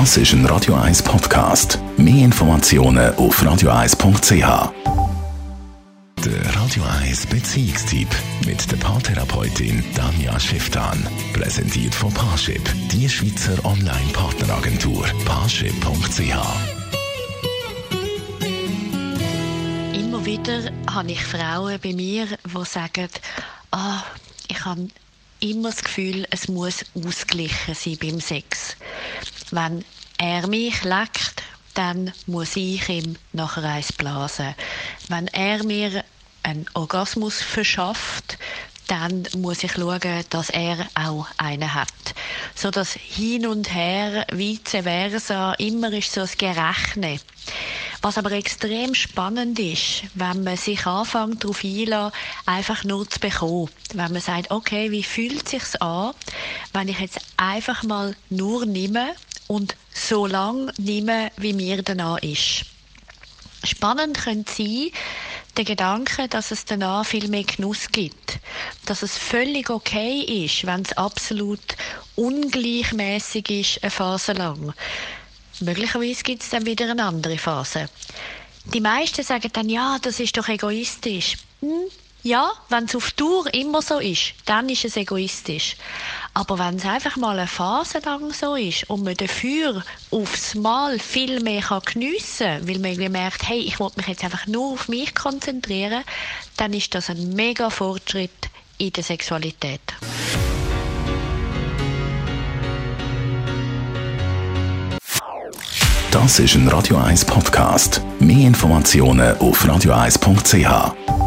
Das ist ein Radio 1 Podcast. Mehr Informationen auf radio1.ch. Der Radio 1 Beziehungstyp mit der Paartherapeutin Danja Schifftan. Präsentiert von Paarship, die Schweizer Online-Partneragentur. Paarship.ch. Immer wieder habe ich Frauen bei mir, die sagen, ah, ich habe immer das Gefühl, es muss ausgeglichen sein beim Sex. Wenn er mich leckt, dann muss ich ihm nachher eins blasen. Wenn er mir einen Orgasmus verschafft, dann muss ich schauen, dass er auch einen hat. So dass hin und her, vice versa, immer ist so ein Gerechne. Was aber extrem spannend ist, wenn man sich anfängt darauf einlässt, einfach nur zu bekommen. Wenn man sagt, okay, wie fühlt sich's an, wenn ich jetzt einfach mal nur nehme und so lang nehme, wie mir danach ist. Spannend könnte sein, der Gedanke, dass es danach viel mehr Genuss gibt. Dass es völlig okay ist, wenn es absolut ungleichmäßig ist, eine Phase lang. Möglicherweise gibt es dann wieder eine andere Phase. Die meisten sagen dann, ja, das ist doch egoistisch. Hm, ja, wenn es auf Tour immer so ist, dann ist es egoistisch. Aber wenn es einfach mal eine Phase lang so ist und man dafür aufs Mal viel mehr geniessen kann, weil man merkt, hey, ich wollte mich jetzt einfach nur auf mich konzentrieren, dann ist das ein mega Fortschritt in der Sexualität. Das ist ein Radio 1 Podcast. Mehr Informationen auf radio1.ch.